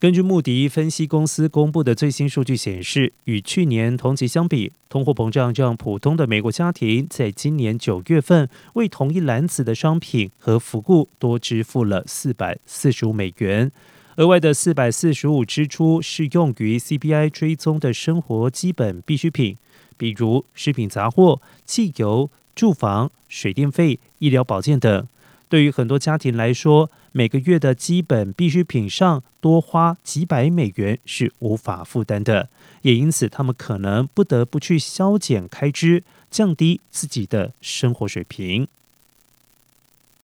根据穆迪分析公司公布的最新数据显示，与去年同期相比，通货膨胀让普通的美国家庭在今年九月份为同一篮子的商品和服务多支付了四百四十五美元。额外的四百四十五支出是用于 CPI 追踪的生活基本必需品，比如食品杂货、汽油、住房、水电费、医疗保健等。对于很多家庭来说，每个月的基本必需品上多花几百美元是无法负担的，也因此他们可能不得不去削减开支，降低自己的生活水平。